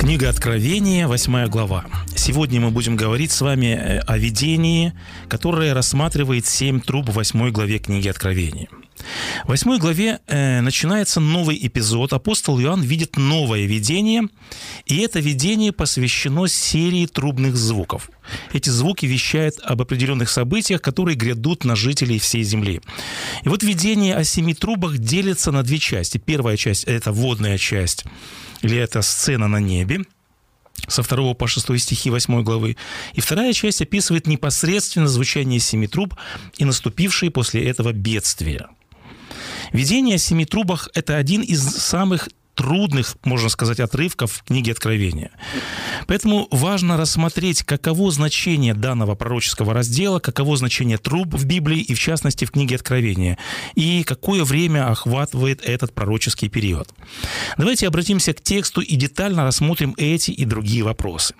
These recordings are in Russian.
Книга Откровения, 8 глава. Сегодня мы будем говорить с вами э, о видении, которое рассматривает семь труб в 8 главе книги Откровения. В 8 главе э, начинается новый эпизод. Апостол Иоанн видит новое видение, и это видение посвящено серии трубных звуков. Эти звуки вещают об определенных событиях, которые грядут на жителей всей земли. И вот видение о семи трубах делится на две части. Первая часть – это водная часть, или это сцена на небе – со 2 по 6 стихи 8 главы. И вторая часть описывает непосредственно звучание семи труб и наступившие после этого бедствия. Видение о семи трубах – это один из самых трудных, можно сказать, отрывков книги Откровения. Поэтому важно рассмотреть, каково значение данного пророческого раздела, каково значение труб в Библии и, в частности, в книге Откровения, и какое время охватывает этот пророческий период. Давайте обратимся к тексту и детально рассмотрим эти и другие вопросы.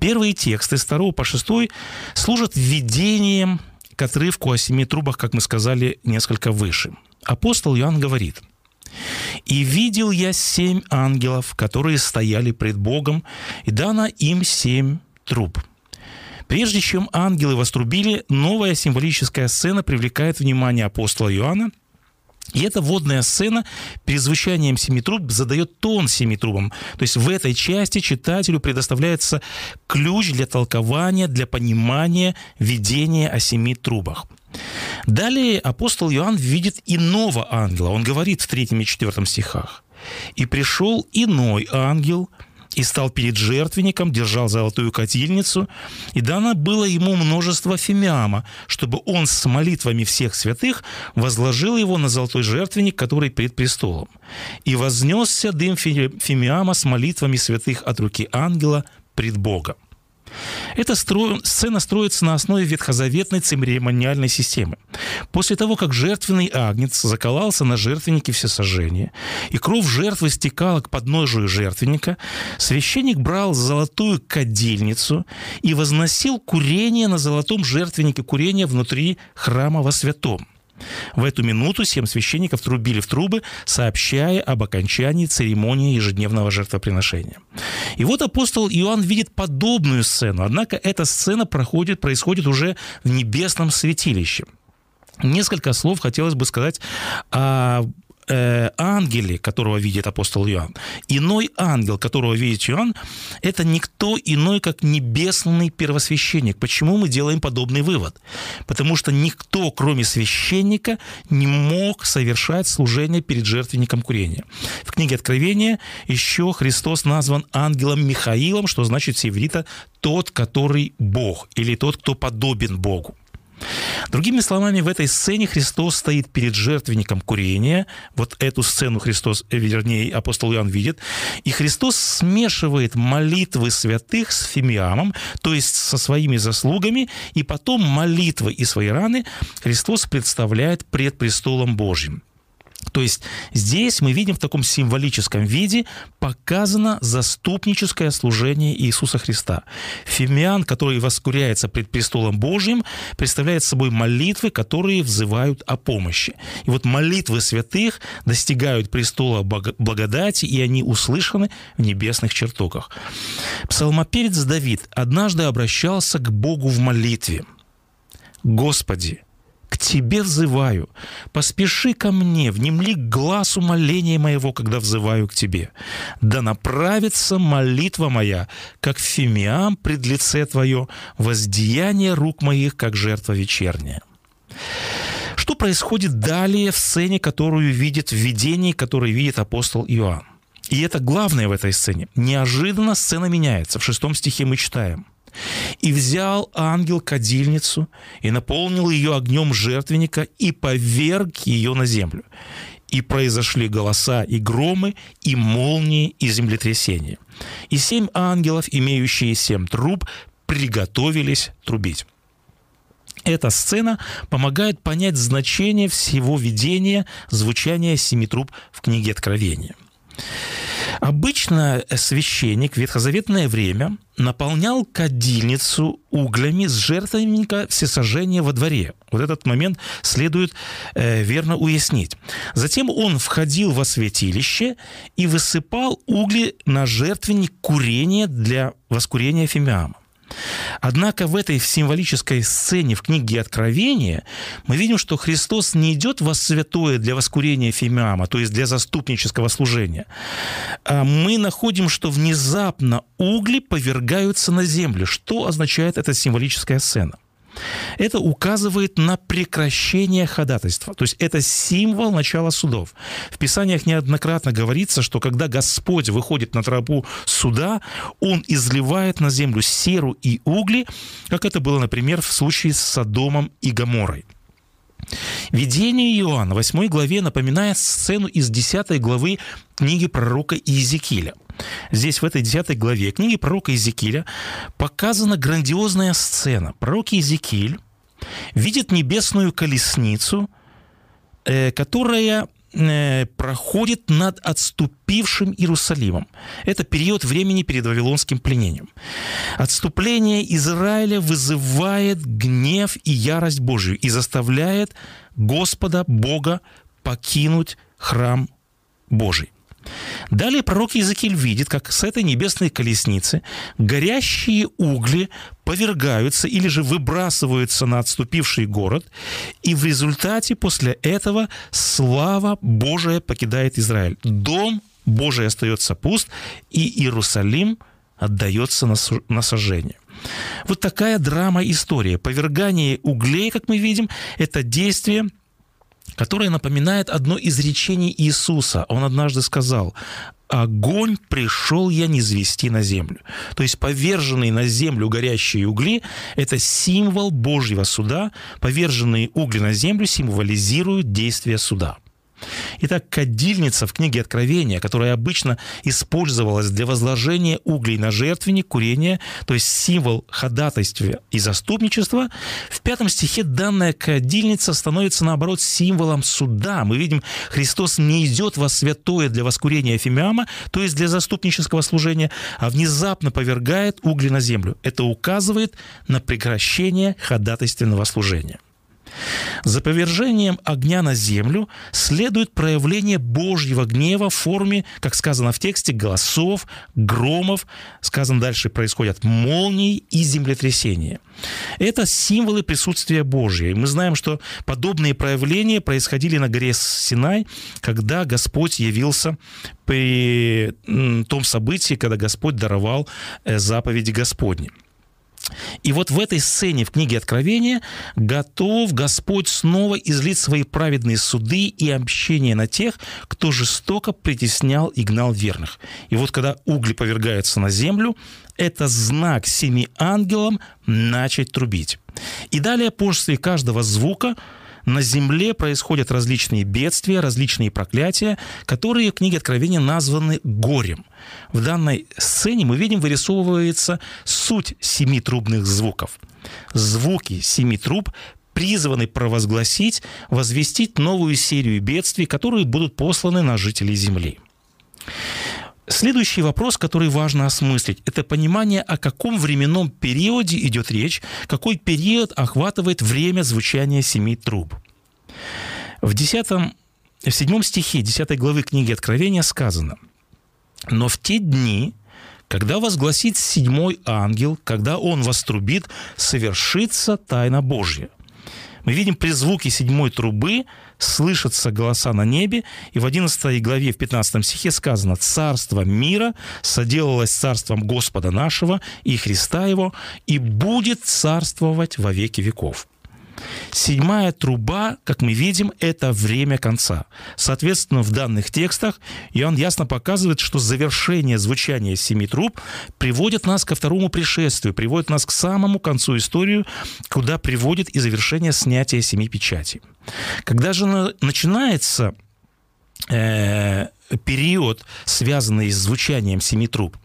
Первые тексты с 2 по 6 служат введением к отрывку о семи трубах, как мы сказали несколько выше. Апостол Иоанн говорит – и видел я семь ангелов, которые стояли пред Богом, и дано им семь труб. Прежде чем ангелы вострубили, новая символическая сцена привлекает внимание апостола Иоанна – и эта водная сцена при звучанием семи труб задает тон семи трубам. То есть в этой части читателю предоставляется ключ для толкования, для понимания видения о семи трубах. Далее апостол Иоанн видит иного ангела. Он говорит в третьем и четвертом стихах. «И пришел иной ангел, и стал перед жертвенником, держал золотую котельницу, и дано было ему множество фимиама, чтобы он с молитвами всех святых возложил его на золотой жертвенник, который пред престолом. И вознесся дым фимиама с молитвами святых от руки ангела пред Богом. Эта стро... сцена строится на основе ветхозаветной церемониальной системы. После того, как жертвенный агнец заколался на жертвеннике всесожжения, и кровь жертвы стекала к подножию жертвенника, священник брал золотую кадильницу и возносил курение на золотом жертвеннике курения внутри храма во святом. В эту минуту семь священников трубили в трубы, сообщая об окончании церемонии ежедневного жертвоприношения. И вот апостол Иоанн видит подобную сцену, однако эта сцена проходит, происходит уже в небесном святилище. Несколько слов хотелось бы сказать о э, ангеле, которого видит апостол Иоанн, иной ангел, которого видит Иоанн, это никто иной, как небесный первосвященник. Почему мы делаем подобный вывод? Потому что никто, кроме священника, не мог совершать служение перед жертвенником курения. В книге Откровения еще Христос назван ангелом Михаилом, что значит с «тот, который Бог» или «тот, кто подобен Богу». Другими словами, в этой сцене Христос стоит перед жертвенником курения. Вот эту сцену Христос, э, вернее, апостол Иоанн видит. И Христос смешивает молитвы святых с фимиамом, то есть со своими заслугами, и потом молитвы и свои раны Христос представляет пред престолом Божьим. То есть здесь мы видим в таком символическом виде показано заступническое служение Иисуса Христа. Фимиан, который воскуряется пред престолом Божьим, представляет собой молитвы, которые взывают о помощи. И вот молитвы святых достигают престола благодати, и они услышаны в небесных чертогах. Псалмопевец Давид однажды обращался к Богу в молитве. «Господи, к Тебе взываю. Поспеши ко мне, внемли глаз умоления моего, когда взываю к Тебе. Да направится молитва моя, как фимиам пред лице Твое, воздеяние рук моих, как жертва вечерняя». Что происходит далее в сцене, которую видит в видении, которое видит апостол Иоанн? И это главное в этой сцене. Неожиданно сцена меняется. В шестом стихе мы читаем. И взял ангел кадильницу и наполнил ее огнем жертвенника и поверг ее на землю. И произошли голоса и громы, и молнии, и землетрясения. И семь ангелов, имеющие семь труб, приготовились трубить. эта сцена помогает понять значение всего видения звучания семи труб в книге Откровения. Обычно священник в ветхозаветное время наполнял кадильницу углями с жертвенника всесожжения во дворе. Вот этот момент следует э, верно уяснить. Затем он входил во святилище и высыпал угли на жертвенник курения для воскурения фимиама. Однако в этой символической сцене в книге Откровения мы видим, что Христос не идет во святое для воскурения фимиама, то есть для заступнического служения. А мы находим, что внезапно угли повергаются на землю. Что означает эта символическая сцена? Это указывает на прекращение ходатайства. То есть это символ начала судов. В Писаниях неоднократно говорится, что когда Господь выходит на тропу суда, Он изливает на землю серу и угли, как это было, например, в случае с Содомом и Гоморой. Видение Иоанна, 8 главе, напоминает сцену из 10 главы книги пророка Иезекииля. Здесь, в этой 10 главе книги пророка Иезекииля, показана грандиозная сцена. Пророк Иезекииль видит небесную колесницу, э, которая э, проходит над отступившим Иерусалимом. Это период времени перед Вавилонским пленением. Отступление Израиля вызывает гнев и ярость Божию и заставляет Господа, Бога, покинуть храм Божий. Далее пророк Иезекииль видит, как с этой небесной колесницы горящие угли повергаются или же выбрасываются на отступивший город, и в результате после этого слава Божия покидает Израиль. Дом Божий остается пуст, и Иерусалим отдается на сожжение. Вот такая драма история. Повергание углей, как мы видим, это действие – которое напоминает одно из речений Иисуса. Он однажды сказал, огонь пришел я не звести на землю. То есть поверженные на землю горящие угли – это символ Божьего суда. Поверженные угли на землю символизируют действие суда. Итак, кадильница в книге Откровения, которая обычно использовалась для возложения углей на жертвенник, курения, то есть символ ходатайства и заступничества, в пятом стихе данная кадильница становится, наоборот, символом суда. Мы видим, Христос не идет во святое для воскурения Фимиама, то есть для заступнического служения, а внезапно повергает угли на землю. Это указывает на прекращение ходатайственного служения. За повержением огня на землю следует проявление Божьего гнева в форме, как сказано в тексте, голосов, громов. Сказано дальше, происходят молнии и землетрясения. Это символы присутствия Божьего. И мы знаем, что подобные проявления происходили на горе Синай, когда Господь явился при том событии, когда Господь даровал э, заповеди Господни. И вот в этой сцене в книге Откровения готов Господь снова излить свои праведные суды и общение на тех, кто жестоко притеснял и гнал верных. И вот когда угли повергаются на землю, это знак семи ангелам начать трубить. И далее после каждого звука на земле происходят различные бедствия, различные проклятия, которые в книге Откровения названы горем. В данной сцене мы видим, вырисовывается суть семи трубных звуков. Звуки семи труб призваны провозгласить, возвестить новую серию бедствий, которые будут посланы на жителей Земли. Следующий вопрос, который важно осмыслить, это понимание, о каком временном периоде идет речь, какой период охватывает время звучания семи труб. В, 10, в 7 стихе 10 главы книги Откровения сказано, «Но в те дни, когда возгласит седьмой ангел, когда он вострубит, совершится тайна Божья». Мы видим при звуке седьмой трубы слышатся голоса на небе, и в 11 главе, в 15 стихе сказано «Царство мира соделалось царством Господа нашего и Христа Его, и будет царствовать во веки веков». Седьмая труба, как мы видим, это время конца. Соответственно, в данных текстах Иоанн ясно показывает, что завершение звучания семи труб приводит нас ко второму пришествию, приводит нас к самому концу истории, куда приводит и завершение снятия семи печатей. Когда же начинается э, период, связанный с звучанием семи труб,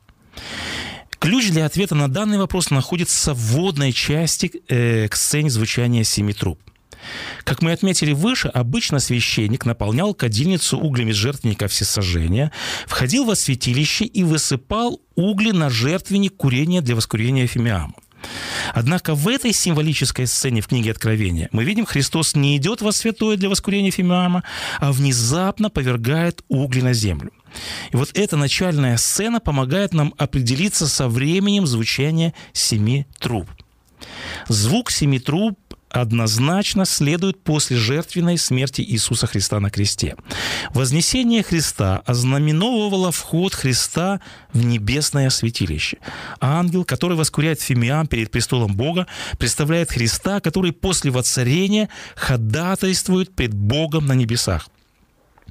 Ключ для ответа на данный вопрос находится в вводной части э, к сцене звучания семи труб. Как мы отметили выше, обычно священник наполнял кадильницу углями жертвенника всесожжения, входил во святилище и высыпал угли на жертвенник курения для воскурения фимиама. Однако в этой символической сцене в книге Откровения мы видим, Христос не идет во святое для воскурения фимиама, а внезапно повергает угли на землю. И вот эта начальная сцена помогает нам определиться со временем звучания семи труб. Звук семи труб однозначно следует после жертвенной смерти Иисуса Христа на кресте. Вознесение Христа ознаменовывало вход Христа в небесное святилище. Ангел, который воскуряет фимиам перед престолом Бога, представляет Христа, который после воцарения ходатайствует пред Богом на небесах.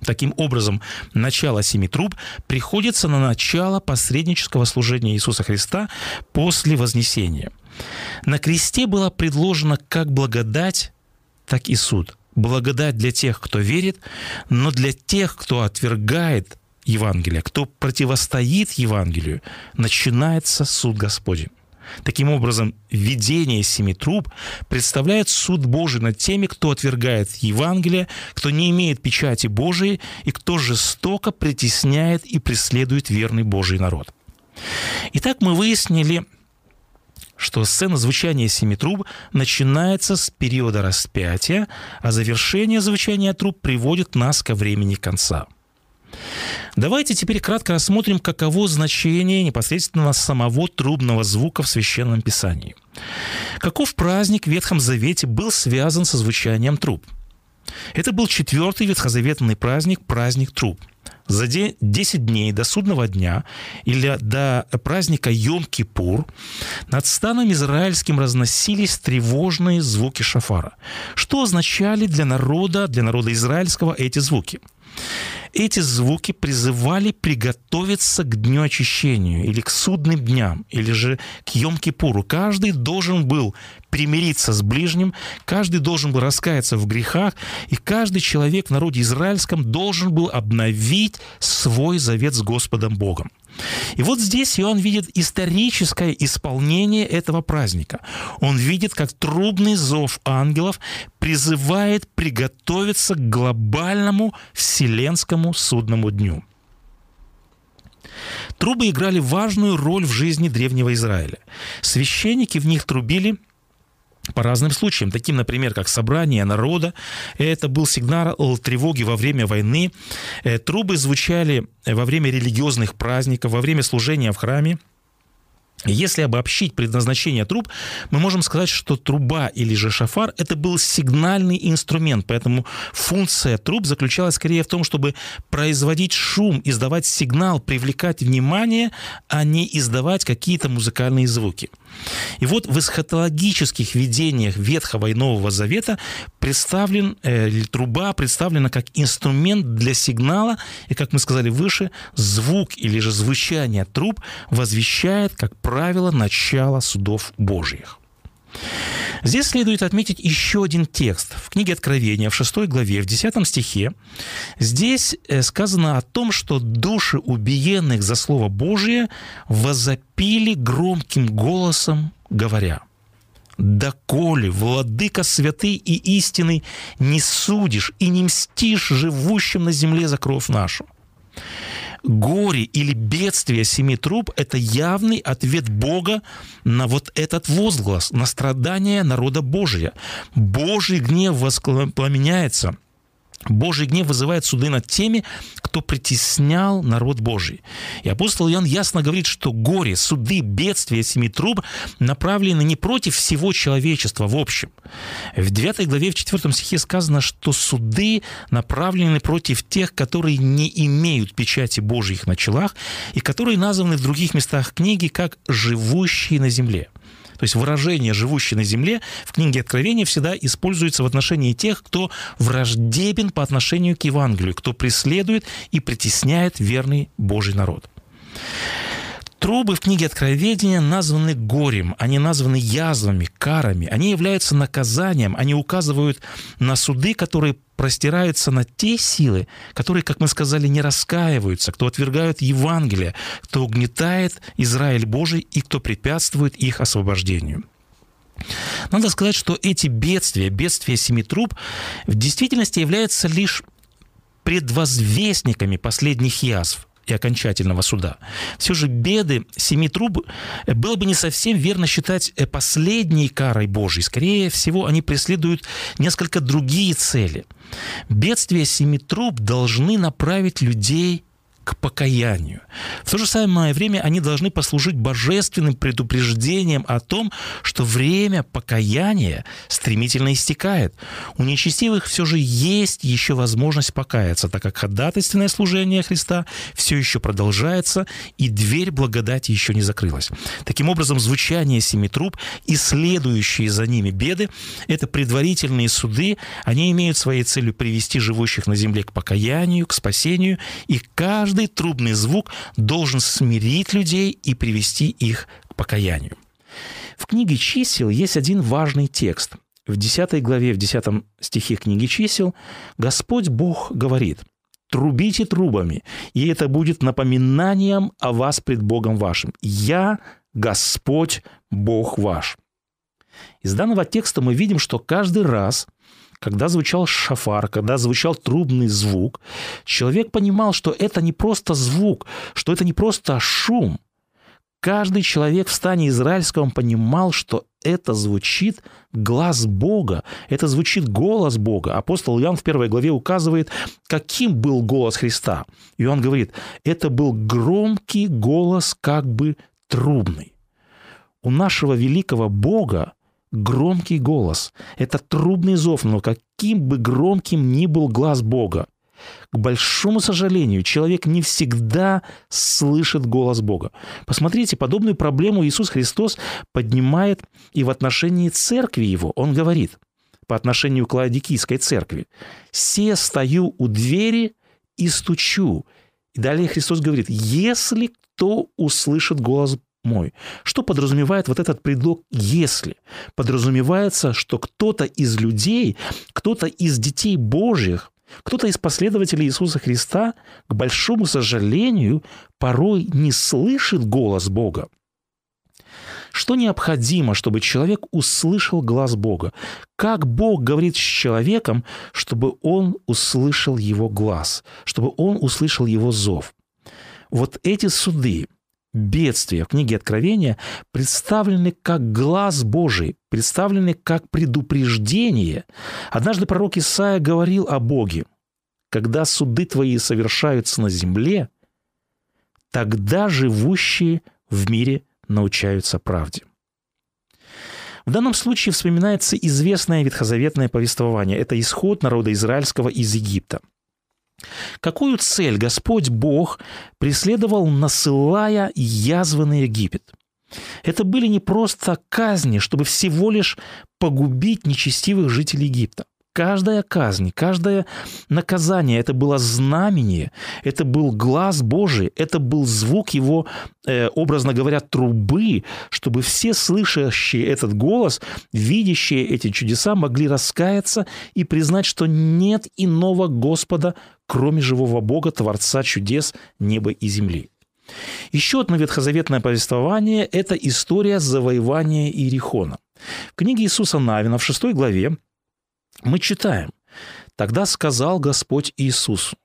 Таким образом, начало семи труб приходится на начало посреднического служения Иисуса Христа после Вознесения – на кресте была предложена как благодать, так и суд. Благодать для тех, кто верит, но для тех, кто отвергает Евангелие, кто противостоит Евангелию, начинается суд Господень. Таким образом, видение семи труб представляет суд Божий над теми, кто отвергает Евангелие, кто не имеет печати Божией и кто жестоко притесняет и преследует верный Божий народ. Итак, мы выяснили что сцена звучания семи труб начинается с периода распятия, а завершение звучания труб приводит нас ко времени конца. Давайте теперь кратко рассмотрим, каково значение непосредственно самого трубного звука в Священном Писании. Каков праздник в Ветхом Завете был связан со звучанием труб? Это был четвертый ветхозаветный праздник, праздник труб – за 10 дней до судного дня или до праздника Йом-Кипур над станом израильским разносились тревожные звуки шафара. Что означали для народа, для народа израильского эти звуки? Эти звуки призывали приготовиться к дню очищения или к судным дням, или же к Йом-Кипуру. Каждый должен был примириться с ближним, каждый должен был раскаяться в грехах, и каждый человек в народе израильском должен был обновить свой завет с Господом Богом. И вот здесь Иоанн видит историческое исполнение этого праздника. Он видит, как трубный зов ангелов призывает приготовиться к глобальному вселенскому судному дню. Трубы играли важную роль в жизни древнего Израиля. Священники в них трубили по разным случаям, таким, например, как собрание народа. Это был сигнал тревоги во время войны. Э, трубы звучали во время религиозных праздников, во время служения в храме. Если обобщить предназначение труб, мы можем сказать, что труба или же шафар – это был сигнальный инструмент, поэтому функция труб заключалась скорее в том, чтобы производить шум, издавать сигнал, привлекать внимание, а не издавать какие-то музыкальные звуки. И вот в эсхатологических видениях Ветхого и Нового Завета представлен, э, труба представлена как инструмент для сигнала, и, как мы сказали выше, звук или же звучание труб возвещает, как правило, начало судов Божьих. Здесь следует отметить еще один текст. В книге Откровения, в 6 главе, в 10 стихе, здесь э, сказано о том, что души убиенных за Слово Божие возопили громким голосом, говоря, «Доколе, владыка святый и истинный, не судишь и не мстишь живущим на земле за кровь нашу?» Горе или бедствие семи труб – это явный ответ Бога на вот этот возглас, на страдания народа Божия. Божий гнев воспламеняется – Божий гнев вызывает суды над теми, кто притеснял народ Божий. И апостол Иоанн ясно говорит, что горе, суды, бедствия семи труб направлены не против всего человечества в общем. В 9 главе, в 4 стихе сказано, что суды направлены против тех, которые не имеют печати Божьих на челах и которые названы в других местах книги как «живущие на земле». То есть выражение «живущий на земле» в книге Откровения всегда используется в отношении тех, кто враждебен по отношению к Евангелию, кто преследует и притесняет верный Божий народ. Трубы в книге Откровения названы горем, они названы язвами, карами, они являются наказанием, они указывают на суды, которые простираются на те силы, которые, как мы сказали, не раскаиваются, кто отвергают Евангелие, кто угнетает Израиль Божий и кто препятствует их освобождению. Надо сказать, что эти бедствия, бедствия семи труб, в действительности являются лишь предвозвестниками последних язв и окончательного суда. Все же беды семи труб э, было бы не совсем верно считать э, последней карой Божьей. Скорее всего, они преследуют несколько другие цели. Бедствия семи труб должны направить людей к покаянию. В то же самое время они должны послужить божественным предупреждением о том, что время покаяния стремительно истекает. У нечестивых все же есть еще возможность покаяться, так как ходатайственное служение Христа все еще продолжается, и дверь благодати еще не закрылась. Таким образом, звучание семи труб и следующие за ними беды – это предварительные суды, они имеют своей целью привести живущих на земле к покаянию, к спасению, и каждый Каждый трубный звук должен смирить людей и привести их к покаянию. В книге чисел есть один важный текст. В 10 главе, в 10 стихе книги чисел Господь Бог говорит «Трубите трубами, и это будет напоминанием о вас пред Богом вашим. Я Господь Бог ваш». Из данного текста мы видим, что каждый раз, когда звучал шафар, когда звучал трубный звук, человек понимал, что это не просто звук, что это не просто шум. Каждый человек в стане израильском понимал, что это звучит глаз Бога, это звучит голос Бога. Апостол Иоанн в первой главе указывает, каким был голос Христа. И он говорит, это был громкий голос, как бы трубный. У нашего великого Бога громкий голос. Это трубный зов, но каким бы громким ни был глаз Бога, к большому сожалению, человек не всегда слышит голос Бога. Посмотрите, подобную проблему Иисус Христос поднимает и в отношении церкви его. Он говорит по отношению к Ладикийской церкви, «Се стою у двери и стучу». И далее Христос говорит, «Если кто услышит голос мой. Что подразумевает вот этот предлог «если»? Подразумевается, что кто-то из людей, кто-то из детей Божьих, кто-то из последователей Иисуса Христа, к большому сожалению, порой не слышит голос Бога. Что необходимо, чтобы человек услышал глаз Бога? Как Бог говорит с человеком, чтобы он услышал его глаз, чтобы он услышал его зов? Вот эти суды, бедствия в книге Откровения представлены как глаз Божий, представлены как предупреждение. Однажды пророк Исаия говорил о Боге. «Когда суды твои совершаются на земле, тогда живущие в мире научаются правде». В данном случае вспоминается известное ветхозаветное повествование. Это исход народа израильского из Египта – Какую цель Господь Бог преследовал, насылая язвы на Египет? Это были не просто казни, чтобы всего лишь погубить нечестивых жителей Египта. Каждая казнь, каждое наказание – это было знамение, это был глаз Божий, это был звук его, э, образно говоря, трубы, чтобы все слышащие этот голос, видящие эти чудеса, могли раскаяться и признать, что нет иного Господа, кроме живого Бога, Творца чудес неба и земли. Еще одно ветхозаветное повествование – это история завоевания Иерихона. В книге Иисуса Навина в 6 главе мы читаем, «Тогда сказал Господь Иисусу,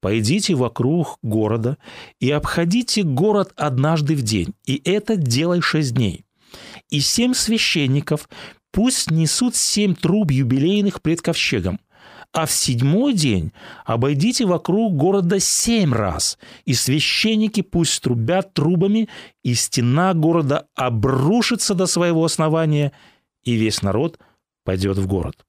«Пойдите вокруг города и обходите город однажды в день, и это делай шесть дней. И семь священников пусть несут семь труб юбилейных пред ковчегом, а в седьмой день обойдите вокруг города семь раз, и священники пусть трубят трубами, и стена города обрушится до своего основания, и весь народ пойдет в город».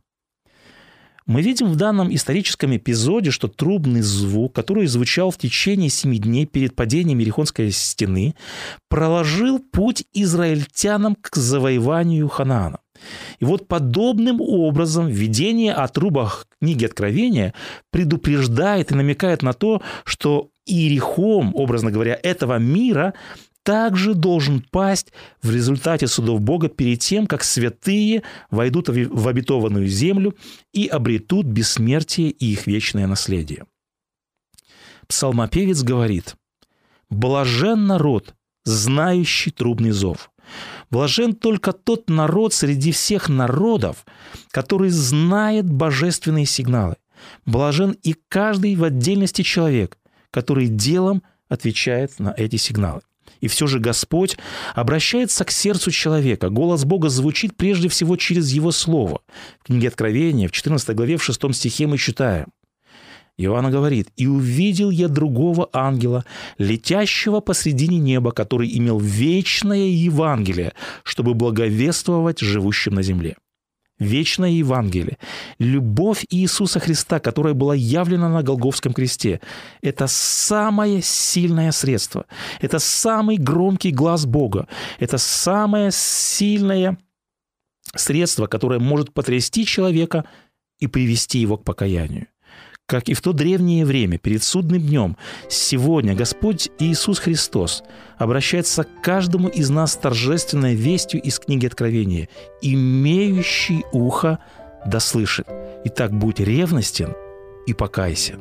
Мы видим в данном историческом эпизоде, что трубный звук, который звучал в течение семи дней перед падением Ерихонской стены, проложил путь израильтянам к завоеванию Ханаана. И вот подобным образом видение о трубах книги Откровения предупреждает и намекает на то, что Иерихом, образно говоря, этого мира также должен пасть в результате судов Бога перед тем, как святые войдут в обетованную землю и обретут бессмертие и их вечное наследие. Псалмопевец говорит, «Блажен народ, знающий трубный зов». Блажен только тот народ среди всех народов, который знает божественные сигналы. Блажен и каждый в отдельности человек, который делом отвечает на эти сигналы. И все же Господь обращается к сердцу человека. Голос Бога звучит прежде всего через Его Слово. В книге Откровения, в 14 главе, в 6 стихе мы читаем. Иоанна говорит, «И увидел я другого ангела, летящего посредине неба, который имел вечное Евангелие, чтобы благовествовать живущим на земле». Вечное Евангелие, любовь Иисуса Христа, которая была явлена на Голговском кресте, это самое сильное средство, это самый громкий глаз Бога, это самое сильное средство, которое может потрясти человека и привести его к покаянию как и в то древнее время, перед судным днем, сегодня Господь Иисус Христос обращается к каждому из нас торжественной вестью из книги Откровения. «Имеющий ухо да слышит». Итак, будь ревностен и покайся.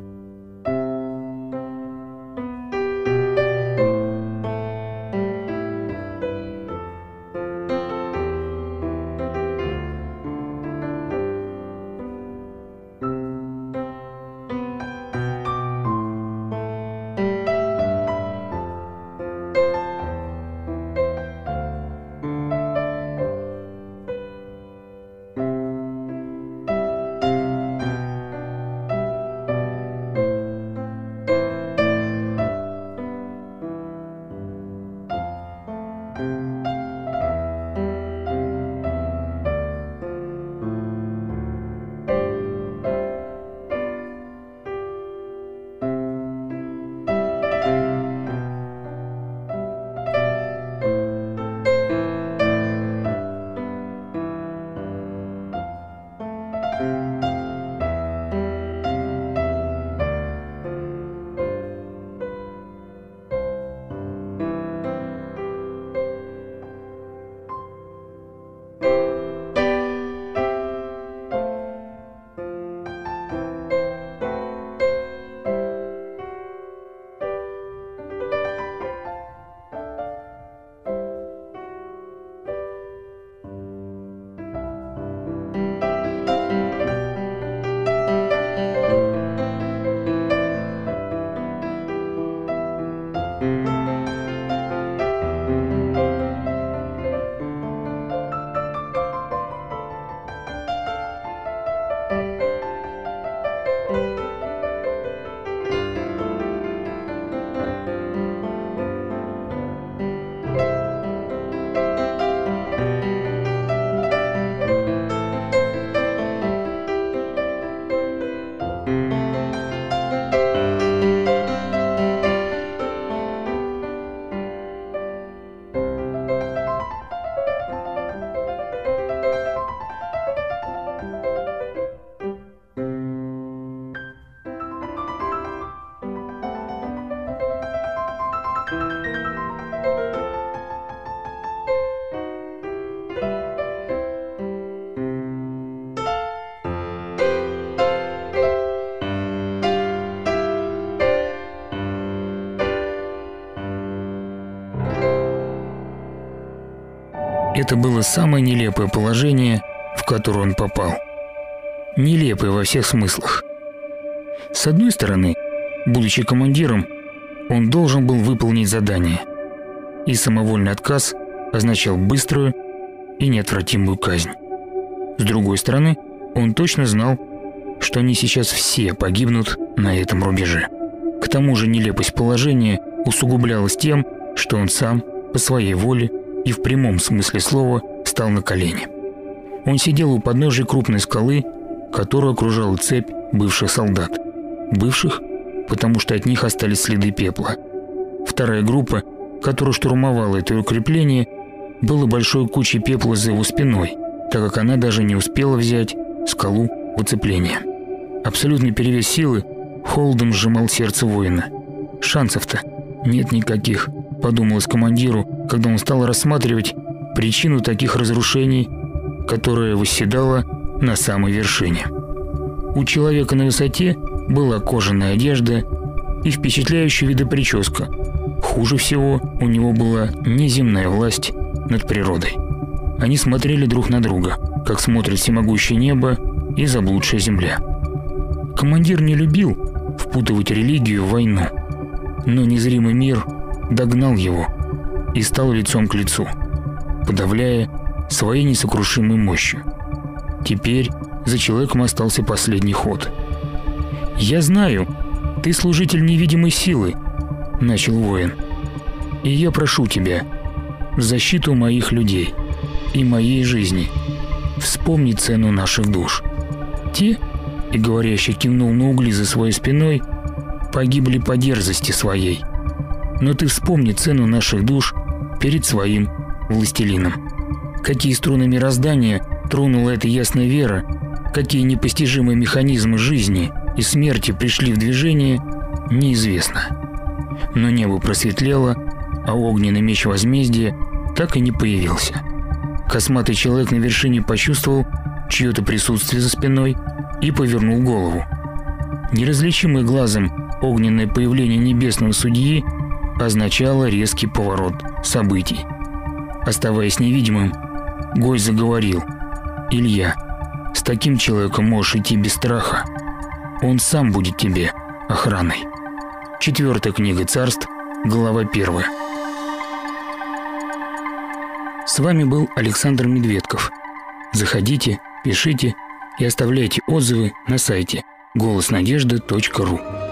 Это было самое нелепое положение, в которое он попал. Нелепое во всех смыслах. С одной стороны, будучи командиром, он должен был выполнить задание. И самовольный отказ означал быструю и неотвратимую казнь. С другой стороны, он точно знал, что они сейчас все погибнут на этом рубеже. К тому же нелепость положения усугублялась тем, что он сам, по своей воле, и в прямом смысле слова стал на колени. Он сидел у подножия крупной скалы, которую окружала цепь бывших солдат. Бывших, потому что от них остались следы пепла. Вторая группа, которая штурмовала это укрепление, была большой кучей пепла за его спиной, так как она даже не успела взять скалу в оцепление. Абсолютный перевес силы холодом сжимал сердце воина. Шансов-то нет никаких. Подумалось командиру, когда он стал рассматривать причину таких разрушений, которая восседала на самой вершине. У человека на высоте была кожаная одежда и впечатляющая вида прическа. Хуже всего у него была неземная власть над природой. Они смотрели друг на друга, как смотрит всемогущее небо и заблудшая земля. Командир не любил впутывать религию в войну, но незримый мир догнал его и стал лицом к лицу, подавляя своей несокрушимой мощью. Теперь за человеком остался последний ход. «Я знаю, ты служитель невидимой силы», — начал воин. «И я прошу тебя, в защиту моих людей и моей жизни, вспомни цену наших душ. Те, и говорящий кивнул на угли за своей спиной, погибли по дерзости своей. Но ты вспомни цену наших душ перед своим властелином. Какие струны мироздания тронула эта ясная вера, какие непостижимые механизмы жизни и смерти пришли в движение, неизвестно. Но небо просветлело, а огненный меч возмездия так и не появился. Косматый человек на вершине почувствовал чье-то присутствие за спиной и повернул голову. Неразличимый глазом огненное появление небесного судьи означало резкий поворот событий. Оставаясь невидимым, гость заговорил. «Илья, с таким человеком можешь идти без страха. Он сам будет тебе охраной». Четвертая книга царств, глава первая. С вами был Александр Медведков. Заходите, пишите и оставляйте отзывы на сайте голоснадежды.ру.